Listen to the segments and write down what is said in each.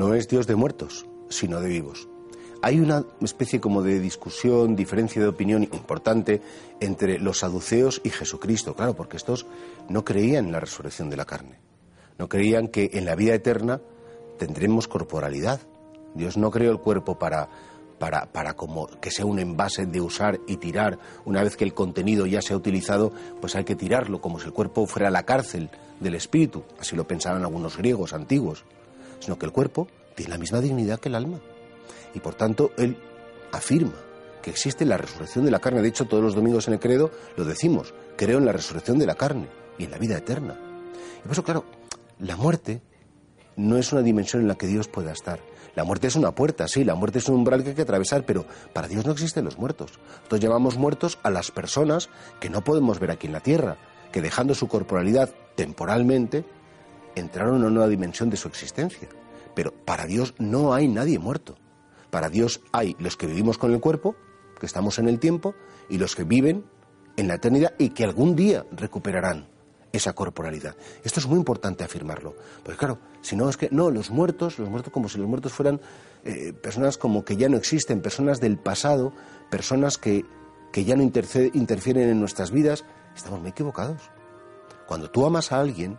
no es Dios de muertos, sino de vivos. Hay una especie como de discusión, diferencia de opinión importante entre los saduceos y Jesucristo, claro, porque estos no creían en la resurrección de la carne, no creían que en la vida eterna tendremos corporalidad. Dios no creó el cuerpo para, para, para como que sea un envase de usar y tirar. Una vez que el contenido ya se ha utilizado, pues hay que tirarlo, como si el cuerpo fuera la cárcel del espíritu. Así lo pensaban algunos griegos antiguos sino que el cuerpo tiene la misma dignidad que el alma. Y por tanto, él afirma que existe la resurrección de la carne. De hecho, todos los domingos en el credo lo decimos, creo en la resurrección de la carne y en la vida eterna. Y por eso, claro, la muerte no es una dimensión en la que Dios pueda estar. La muerte es una puerta, sí, la muerte es un umbral que hay que atravesar, pero para Dios no existen los muertos. Nosotros llamamos muertos a las personas que no podemos ver aquí en la tierra, que dejando su corporalidad temporalmente, entraron en una nueva dimensión de su existencia. Pero para Dios no hay nadie muerto. Para Dios hay los que vivimos con el cuerpo, que estamos en el tiempo, y los que viven en la eternidad y que algún día recuperarán esa corporalidad. Esto es muy importante afirmarlo. Porque claro, si no es que, no, los muertos, los muertos como si los muertos fueran eh, personas como que ya no existen, personas del pasado, personas que, que ya no interfieren en nuestras vidas, estamos muy equivocados. Cuando tú amas a alguien,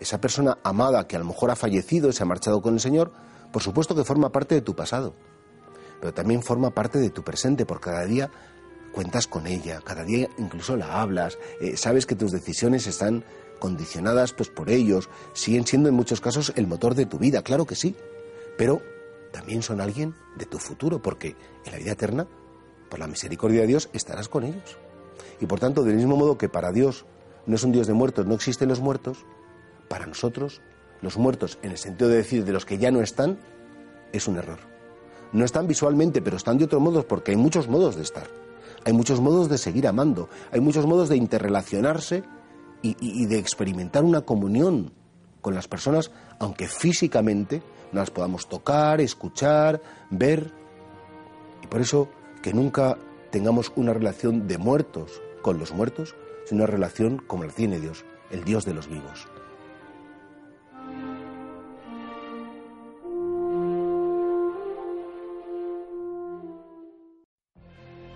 esa persona amada que a lo mejor ha fallecido y se ha marchado con el Señor, por supuesto que forma parte de tu pasado, pero también forma parte de tu presente, porque cada día cuentas con ella, cada día incluso la hablas, eh, sabes que tus decisiones están condicionadas pues por ellos, siguen siendo en muchos casos el motor de tu vida, claro que sí, pero también son alguien de tu futuro, porque en la vida eterna, por la misericordia de Dios, estarás con ellos. Y por tanto, del mismo modo que para Dios no es un Dios de muertos, no existen los muertos, para nosotros, los muertos, en el sentido de decir de los que ya no están, es un error. No están visualmente, pero están de otros modos porque hay muchos modos de estar. Hay muchos modos de seguir amando, hay muchos modos de interrelacionarse y, de experimentar una comunión con las personas, aunque físicamente no las podamos tocar, escuchar, ver. Y por eso que nunca tengamos una relación de muertos con los muertos, sino una relación como la tiene Dios, el Dios de los vivos.